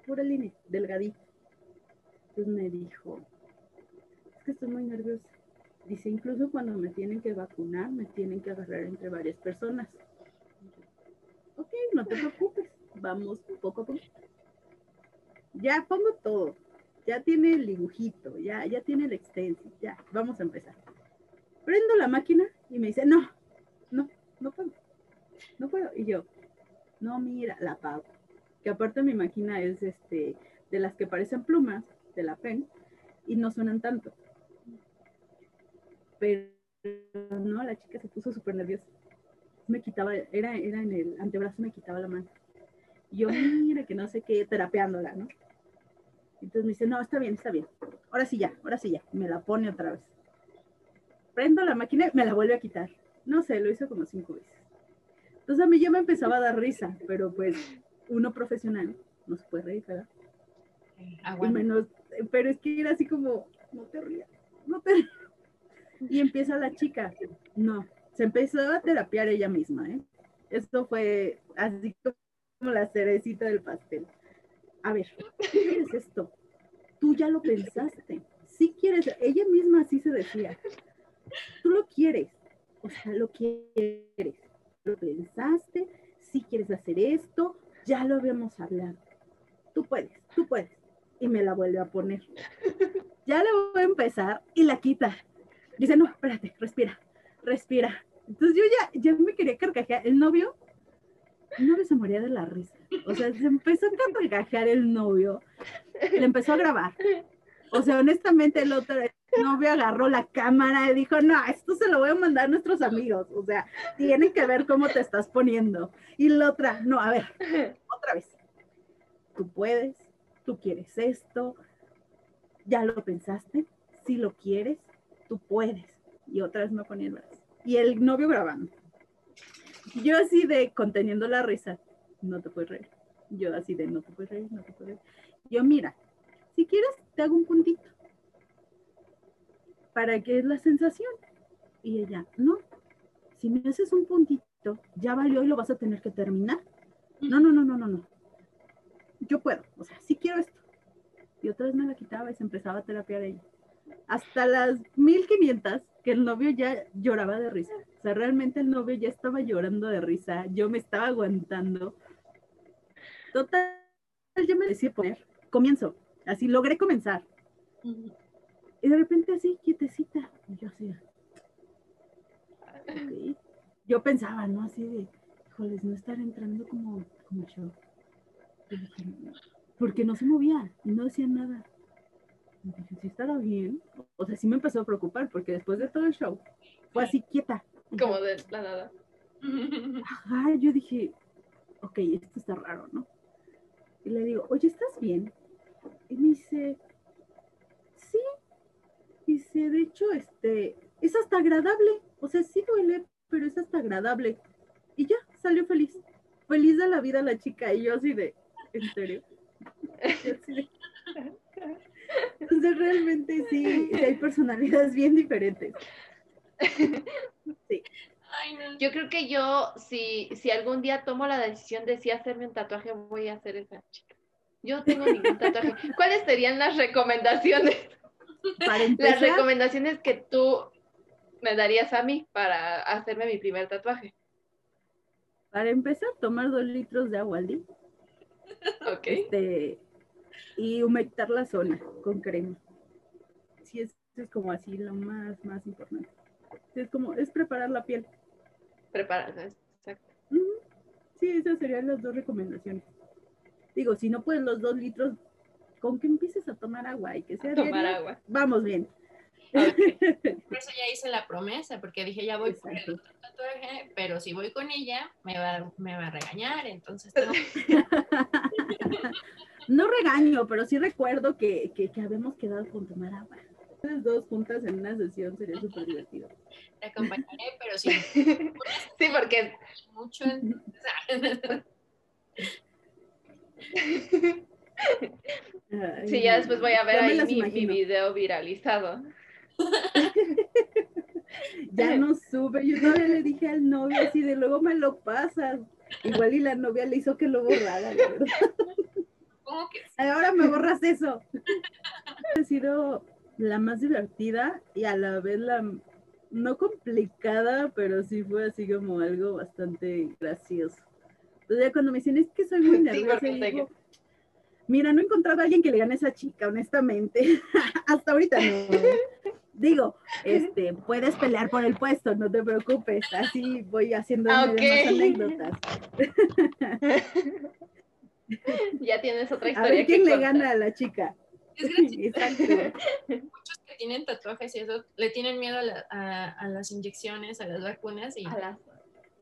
pura línea, delgadita. Entonces me dijo, estoy muy nerviosa. Dice, incluso cuando me tienen que vacunar, me tienen que agarrar entre varias personas. Ok, no te preocupes, vamos poco a poco. Ya pongo todo. ya tiene el dibujito, ya, ya tiene el extenso, ya, vamos a empezar. Prendo la máquina y me dice, no, no, no puedo, no puedo. Y yo, no, mira, la apago. Que aparte mi máquina es este, de las que parecen plumas, de la pen, y no suenan tanto. Pero no, la chica se puso súper nerviosa. Me quitaba, era, era en el antebrazo, me quitaba la mano. Y yo, mira, que no sé qué, terapeándola, ¿no? Entonces me dice, no, está bien, está bien. Ahora sí ya, ahora sí ya. Me la pone otra vez. Prendo la máquina y me la vuelve a quitar. No sé, lo hizo como cinco veces. Entonces a mí ya me empezaba a dar risa, pero pues uno profesional no se puede reír, ¿verdad? Y menos, pero es que era así como, no te rías, no te rías. Y empieza la chica, no, se empezó a terapiar ella misma, ¿eh? Esto fue así como la cerecita del pastel. A ver, ¿qué quieres esto? Tú ya lo pensaste. Sí quieres, ella misma así se decía. Tú lo quieres, o sea, lo quieres. Lo pensaste, sí quieres hacer esto, ya lo habíamos hablado. Tú puedes, tú puedes. Y me la vuelve a poner. Ya le voy a empezar y la quita. Dice, no, espérate, respira, respira. Entonces yo ya, ya me quería carcajear. El novio, el novio se moría de la risa. O sea, se empezó a carcajear el novio. Le empezó a grabar. O sea, honestamente el otro novio agarró la cámara y dijo, no, esto se lo voy a mandar a nuestros amigos. O sea, tienen que ver cómo te estás poniendo. Y la otra, no, a ver, otra vez. Tú puedes, tú quieres esto, ya lo pensaste, si lo quieres, tú puedes. Y otra vez me ponía el brazo. Y el novio grabando. Yo así de conteniendo la risa, no te puedes reír. Yo así de no te puedes reír, no te puedes reír. Yo, mira, si quieres, te hago un puntito. ¿Para qué es la sensación? Y ella, no, si me haces un puntito, ya valió y lo vas a tener que terminar. No, no, no, no, no, no. Yo puedo, o sea, sí quiero esto. Y otra vez me la quitaba y se empezaba a terapiar ella hasta las 1500 que el novio ya lloraba de risa. O sea, realmente el novio ya estaba llorando de risa. Yo me estaba aguantando. Total, yo me decía poner. Comienzo. Así logré comenzar. Y de repente así, quietecita. Y yo así. Yo pensaba, ¿no? Así de, híjoles, no estar entrando como, como yo. porque no se movía, no decía nada dije, sí estará bien. O sea, sí me empezó a preocupar porque después de todo el show fue así quieta. Como de la nada. Ajá, yo dije, ok, esto está raro, ¿no? Y le digo, oye, ¿estás bien? Y me dice, sí. Dice, de hecho, este, es hasta agradable. O sea, sí duele, pero es hasta agradable. Y ya, salió feliz. Feliz de la vida la chica. Y yo así de, ¿en serio? Entonces realmente sí, hay personalidades bien diferentes. Sí. Yo creo que yo, si, si algún día tomo la decisión de sí hacerme un tatuaje, voy a hacer esa chica. Yo no tengo ningún tatuaje. ¿Cuáles serían las recomendaciones? las recomendaciones que tú me darías a mí para hacerme mi primer tatuaje. Para empezar, tomar dos litros de agua al día. Ok. Este, y humectar la zona con crema. Sí, es, es como así lo más, más importante. Es como, es preparar la piel. Prepararla, exacto. Sí, esas serían las dos recomendaciones. Digo, si no puedes los dos litros, con que empieces a tomar agua y que sea tomar agua. Vamos bien. Por eso ya hice la promesa, porque dije, ya voy por el tatuaje, pero si voy con ella, me va, me va a regañar, entonces. no regaño, pero sí recuerdo que, que, que habíamos quedado con tomar agua. Las dos juntas en una sesión sería súper divertido. Te acompañaré, pero sí. sí, porque... Mucho sí, ya después voy a ver ahí mi, mi, video viralizado. ya no sube, yo todavía le dije al novio así de luego me lo pasas. Igual y la novia le hizo que lo borrara, Ahora me borras eso. ha sido la más divertida y a la vez la no complicada, pero sí fue así como algo bastante gracioso. Entonces cuando me dicen es que soy muy nerviosa, Mira, no he encontrado a alguien que le gane a esa chica, honestamente. Hasta ahorita no. Digo, este, puedes pelear por el puesto, no te preocupes. Así voy haciendo Ah, más ok. anécdotas. ya tienes otra A historia. ver quién que le contar. gana a la chica. Es. Muchos que tienen tatuajes y eso le tienen miedo a, la- a- a las inyecciones, a las vacunas y, A las-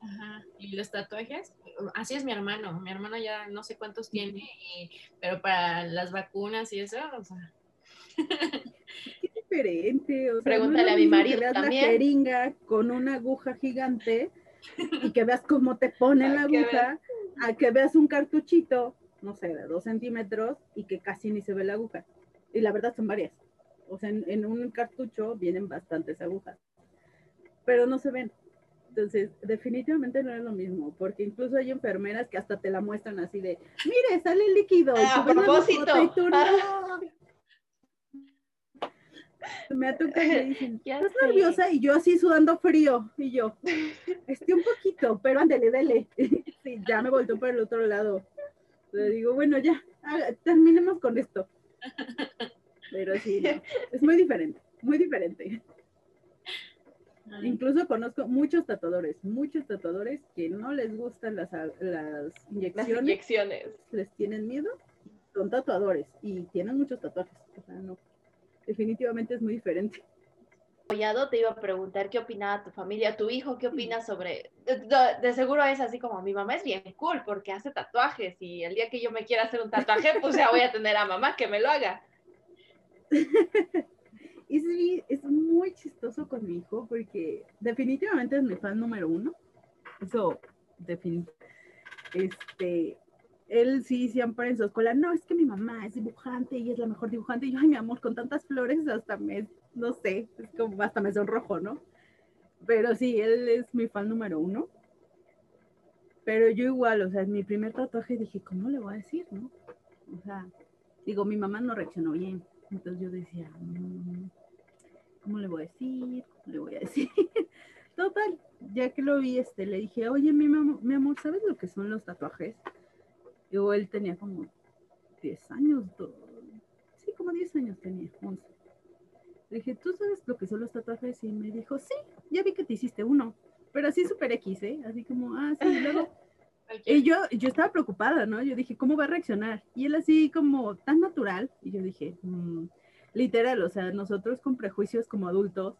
ajá, y los tatuajes. Así es mi hermano. Mi hermano ya no sé cuántos tiene, y- pero para las vacunas y eso, o sea, Qué diferente. O sea, Pregúntale no a mi marido que veas también. la jeringa con una aguja gigante y que veas cómo te ponen la A aguja, a que veas un cartuchito, no sé, de dos centímetros y que casi ni se ve la aguja. Y la verdad son varias. O sea, en, en un cartucho vienen bastantes agujas, pero no se ven. Entonces, definitivamente no es lo mismo, porque incluso hay enfermeras que hasta te la muestran así de, mire, sale el líquido. Ah, la propósito. foto y tú. "No". Me ha tocado que dicen, ¿estás nerviosa? Y yo así sudando frío. Y yo, estoy un poquito, pero ándele, dele. Sí, ya me volteó para el otro lado. Le digo, bueno, ya, haga- terminemos con esto. Pero sí, no, es muy diferente, muy diferente. Incluso conozco muchos tatuadores, muchos tatuadores que no les gustan las, las Las inyecciones, inyecciones. les tienen miedo, son tatuadores y tienen muchos tatuajes. O sea, no, definitivamente es muy diferente. apoyado, te iba a preguntar qué opinaba tu familia, tu hijo, qué opina sobre, de, de- de seguro es así como mi mamá es bien cool porque hace tatuajes y el día que yo me quiera hacer un tatuaje, pues ya voy a tener a mamá que me lo haga. Y sí, es muy chistoso con mi hijo porque definitivamente es mi fan número uno. Eso, definitivamente. Este, él sí siempre en su escuela, no, es que mi mamá es dibujante y es la mejor dibujante. Y yo, ay, mi amor, con tantas flores hasta me, no sé, es como hasta me sonrojo, ¿no? Pero sí, él es mi fan número uno. Pero yo igual, o sea, en mi primer tatuaje dije, ¿cómo le voy a decir, no? O sea, digo, mi mamá no reaccionó bien. Entonces yo decía, "Mm, ¿cómo le voy a decir? ¿Cómo le voy a decir? Total, ya que lo vi, este, le dije, oye, mi, mi amor, ¿sabes lo que son los tatuajes? Y él tenía como 10 años, sí, como 10 años tenía, 11. Le dije, ¿tú sabes lo que son los tatuajes? Y me dijo, sí, ya vi que te hiciste uno, pero así súper X, ¿eh? Así como, ah, sí, y luego y yo, yo estaba preocupada, ¿no? Yo dije, ¿cómo va a reaccionar? Y él así como tan natural. Y yo dije, "Mm", literal, o sea, nosotros con prejuicios como adultos,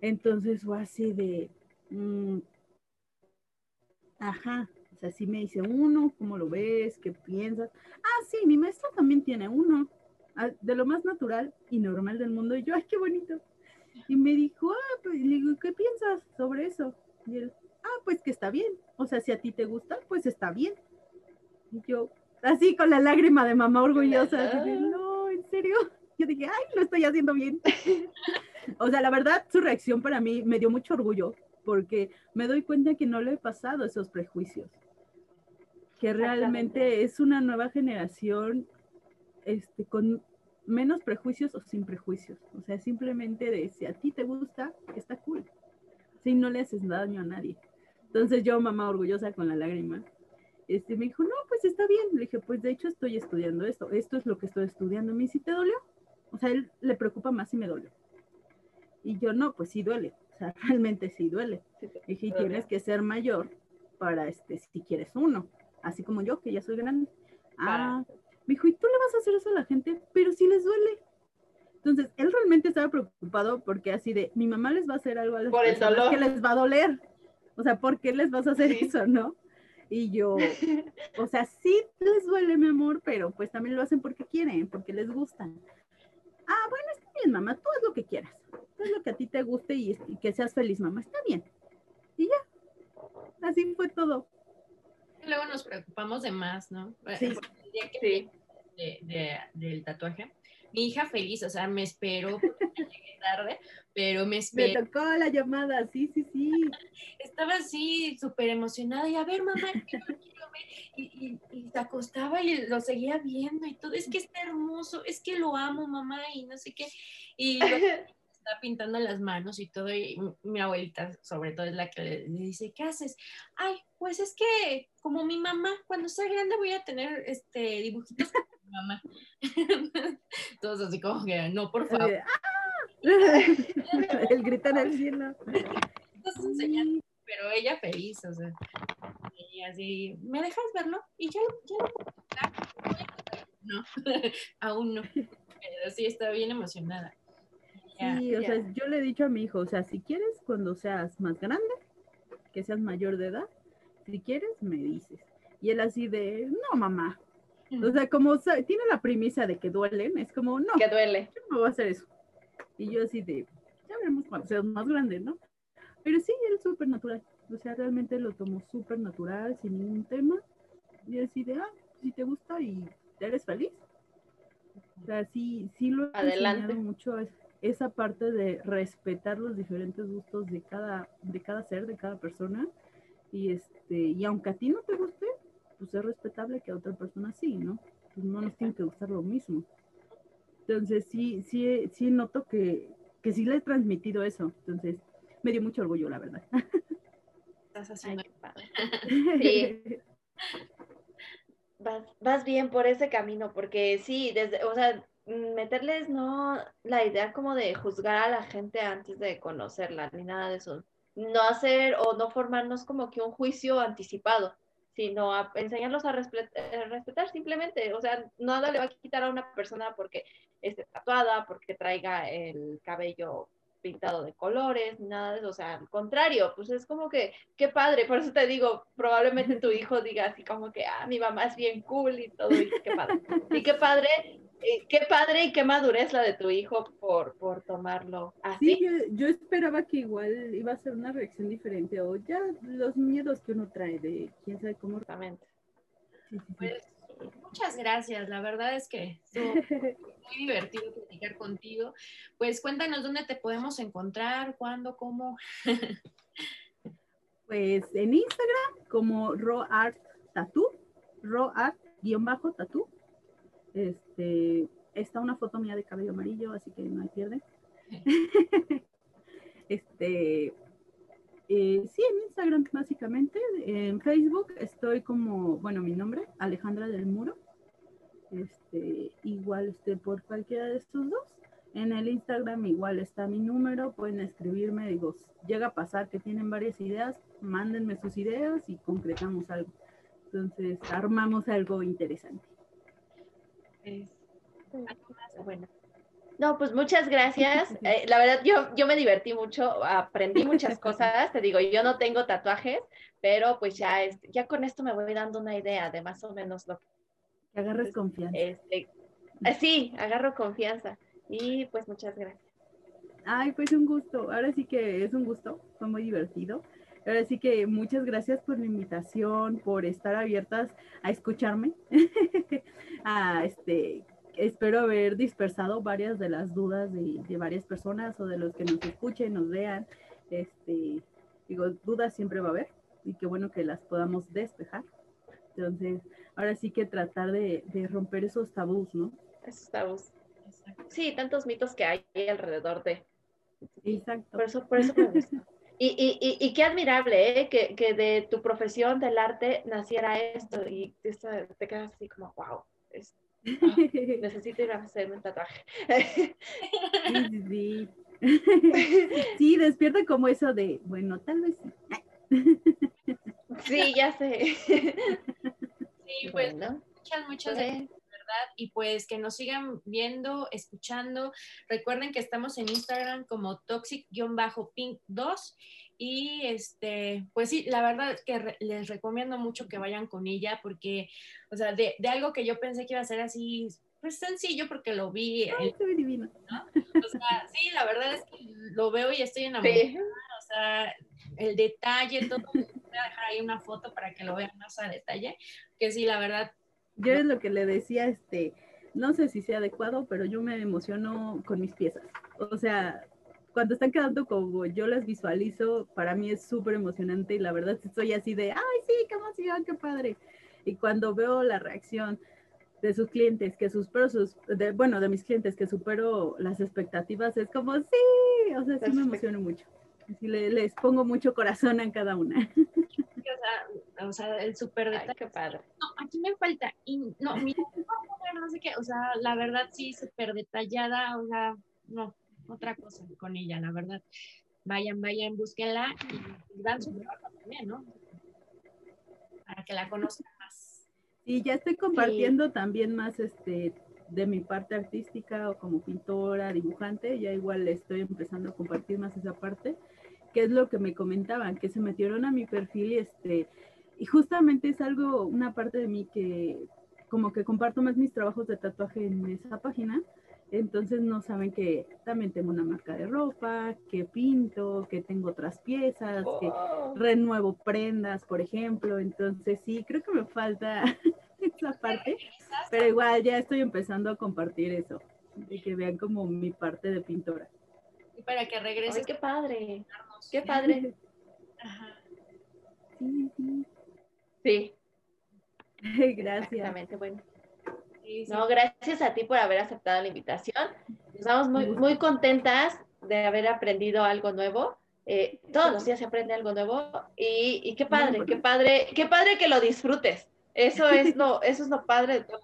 entonces fue así de, "Mm, ajá, o sea, sí me dice uno, ¿cómo lo ves? ¿Qué piensas? Ah, sí, mi maestro también tiene uno, ah, de lo más natural y normal del mundo. Y yo, ay, qué bonito. Y me dijo, ah, pues, le digo, ¿qué piensas sobre eso? Y él, ah, pues que está bien. O sea, si a ti te gusta, pues está bien. Y yo, así con la lágrima de mamá orgullosa, de, no, en serio. Yo dije, ay, lo estoy haciendo bien. o sea, la verdad, su reacción para mí me dio mucho orgullo, porque me doy cuenta que no le he pasado esos prejuicios. Que realmente es una nueva generación este, con menos prejuicios o sin prejuicios. O sea, simplemente de si a ti te gusta, está cool. Si no le haces daño a nadie. Entonces yo, mamá orgullosa con la lágrima, este, me dijo, no, pues está bien. Le dije, pues de hecho estoy estudiando esto. Esto es lo que estoy estudiando. Me dice, ¿te dolió? O sea, él le preocupa más si me dolió. Y yo, no, pues sí duele. O sea, realmente sí duele. Sí, sí. Le dije, Duele. tienes que ser mayor para, este, si quieres uno. Así como yo, que ya soy grande. Ah, me dijo, ¿y tú le vas a hacer eso a la gente? Pero si les duele. Entonces, él realmente estaba preocupado porque así de, mi mamá les va a hacer algo a las Por el dolor. que les va a doler. O sea, ¿por qué les vas a hacer Sí. eso, no? Y yo, o sea, sí les duele, mi amor, pero pues también lo hacen porque quieren, porque les gustan. Ah, bueno, está bien, mamá, tú haz lo que quieras. Haz lo que a ti te guste y, y que seas feliz, mamá, está bien. Y ya, así fue todo. Luego nos preocupamos de más, ¿no? Sí. Por el día que Sí. de, de- del tatuaje. Mi hija feliz, o sea, me esperó porque llegué tarde, pero me Me esperó. tocó la llamada, sí, sí, sí. Estaba así súper emocionada y a ver, mamá, quiero ver. Y, y- y se acostaba y lo seguía viendo y todo. Es que está hermoso, es que lo amo, mamá, y no sé qué. Y está pintando las manos y todo. Y mi- mi abuelita, sobre todo, es la que le, dice: ¿Qué haces? Ay, pues es que como mi mamá, cuando sea grande voy a tener este dibujitos como mamá. Todos así como que, no, por favor. ¡Ah! el grito en el cielo. pero ella feliz, o sea, y así, ¿me dejas verlo? Y ya, ya lo puedo No, aún no, pero sí está bien emocionada. Sí, o sea, yo le he dicho a mi hijo, o sea, si quieres, cuando seas más grande, que seas mayor de edad, si quieres, me dices. Y él así de, no, mamá. O sea, como tiene la premisa de que duelen, es como, no. Que duele. Yo no voy a hacer eso. Y yo así de, ya veremos cuando seas más grande, ¿no? Pero sí, él es súper natural. O sea, realmente lo tomó súper natural, sin ningún tema. Y así de, ah, si te gusta y eres feliz. O sea, sí, sí lo he Adelante. mucho esa parte de respetar los diferentes gustos de cada, de cada ser, de cada persona. Y este, y aunque a ti no te guste, pues es respetable que a otra persona sí, ¿no? Pues no nos tiene que gustar lo mismo. Entonces sí, sí, sí noto que, que sí le he transmitido eso. Entonces, me dio mucho orgullo, la verdad. Estás haciendo. sí. Vas, vas, bien por ese camino, porque sí, desde, o sea, meterles no la idea como de juzgar a la gente antes de conocerla, ni nada de eso. No hacer o no formarnos como que un juicio anticipado, sino a enseñarlos a respetar, respetar simplemente. O sea, nada le va a quitar a una persona porque esté tatuada, porque traiga el cabello pintado de colores, nada de eso, o sea, al contrario, pues es como que, qué padre, por eso te digo, probablemente tu hijo diga así como que, ah, mi mamá es bien cool y todo, y qué padre, eh, qué padre y qué madurez la de tu hijo por, por tomarlo así. Sí, yo, esperaba que igual iba a ser una reacción diferente, o ya los miedos que uno trae de quién sabe cómo. Exactamente. Pues, muchas gracias, la verdad es que estuvo muy divertido platicar contigo. Pues cuéntanos dónde te podemos encontrar, cuándo, cómo. pues en Instagram como RoArt Tattoo, RoArt-Tattoo. Este, está una foto mía de cabello amarillo, así que no hay pierde. este, eh, sí, en Instagram básicamente. En Facebook estoy como, bueno, mi nombre, Alejandra del Muro. Este, igual este, por cualquiera de estos dos. En el Instagram igual está mi número, pueden escribirme, digo, llega a pasar que tienen varias ideas, mándenme sus ideas y concretamos algo. Entonces, armamos algo interesante. Bueno. No, pues muchas gracias. Eh, la verdad, yo, yo me divertí mucho, aprendí muchas cosas. Te digo, yo no tengo tatuajes, pero pues ya, ya con esto me voy dando una idea de más o menos lo que agarres confianza. Este, eh, sí, agarro confianza. Y pues muchas gracias. Ay, pues un gusto. Ahora sí que es un gusto. Fue muy divertido. Ahora sí que muchas gracias por la invitación, por estar abiertas a escucharme. a este, espero haber dispersado varias de las dudas de, de, varias personas o de los que nos escuchen, nos vean. Este, digo, dudas siempre va a haber y qué bueno que las podamos despejar. Entonces, ahora sí que tratar de, romper esos tabús, ¿no? Esos tabús. Sí, tantos mitos que hay alrededor de. Exacto. Por eso, por eso me gusta. Y, y, y, qué admirable, ¿eh? que, que, de tu profesión del arte naciera esto y te, quedas así como, wow, ah, necesito ir a hacerme un tatuaje. Sí, sí, sí. despierta como eso de, bueno, tal vez sí. Sí, ya sé. Sí, pues muchas, muchas pues. gracias. ¿Verdad? Y pues que nos sigan viendo, escuchando. Recuerden que estamos en Instagram como toxic-pink2 y este, pues sí, la verdad es que les recomiendo mucho que vayan con ella porque, o sea, de, algo que yo pensé que iba a ser así, pues sencillo porque lo vi. Ay, divino. O sea, sí, la verdad es que lo veo y estoy enamorada. O sea, el detalle, todo. Voy a dejar ahí una foto para que lo vean más a detalle, que sí, la verdad. Yo es lo que le decía, este, no sé si sea adecuado, pero yo me emociono con mis piezas. O sea, cuando están quedando como yo las visualizo, para mí es súper emocionante y la verdad estoy así de, ay, sí, qué emoción, qué padre. Y cuando veo la reacción de sus clientes, que supero sus, de, bueno, de mis clientes, que supero las expectativas, es como, sí, o sea, sí me emociono mucho. Así les pongo mucho corazón en cada una. O sea, el súper detalle. qué padre. No, aquí me falta. Y no, mira, no sé qué. O sea, la verdad sí, súper detallada. O sea, no, otra cosa con ella, la verdad. Vayan, vayan, búsquenla y, dan su trabajo también, ¿no? Para que la conozcan más. Y ya estoy compartiendo también más este de mi parte artística o como pintora, dibujante, ya igual estoy empezando a compartir más esa parte, que es lo que me comentaban, que se metieron a mi perfil y este, y justamente es algo, una parte de mí que como que comparto más mis trabajos de tatuaje en esa página, entonces no saben que también tengo una marca de ropa, que pinto, que tengo otras piezas, que renuevo prendas, por ejemplo. Entonces sí, creo que me falta esa parte, pero igual ya estoy empezando a compartir eso, de que vean como mi parte de pintora. Y para que regrese. qué padre. Qué padre. Ajá. Sí, sí. Sí. Gracias. Exactamente, bueno. No, gracias a ti por haber aceptado la invitación. Estamos muy, muy contentas de haber aprendido algo nuevo. Eh, todos los días se aprende algo nuevo y, y, qué padre, qué padre, qué padre que lo disfrutes. Eso es lo, eso es lo padre de todo.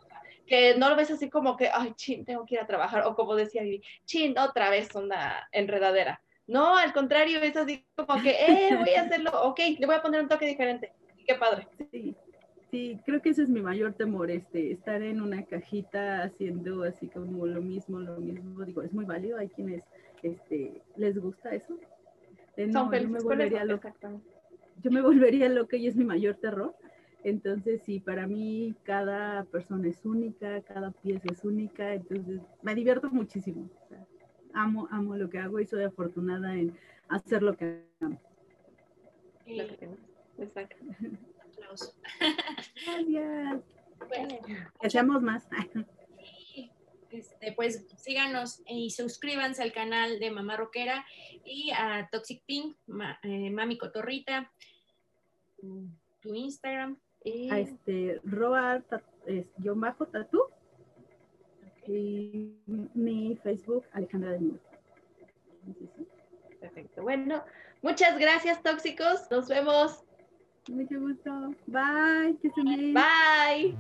Que no lo ves así como que, ay, chin, tengo que ir a trabajar. O como decía Vivi, chin, otra vez una enredadera. No, al contrario, es así como que, eh, voy a hacerlo, ok, le voy a poner un toque diferente. Qué padre. Sí. Sí, creo que ese es mi mayor temor, este, estar en una cajita haciendo así como lo mismo, lo mismo. Digo, es muy válido, hay quienes este, les gusta eso. no, yo me volvería loca. Yo me volvería loca y es mi mayor terror. Entonces, sí, para mí cada persona es única, cada pieza es única, entonces me divierto muchísimo. Amo, amo lo que hago y soy afortunada en hacer lo que amo. Exacto. Gracias. que seamos más. Este, pues síganos y suscríbanse al canal de Mamá Roquera y a Toxic Pink, eh, Mami Cotorrita, tu Instagram. Y... A este, Roar, yo bajo tatú. Y mi Facebook, Alejandra de Muro. Perfecto. Bueno, muchas gracias, tóxicos. Nos vemos mucho gusto. Bye. Que se Bye.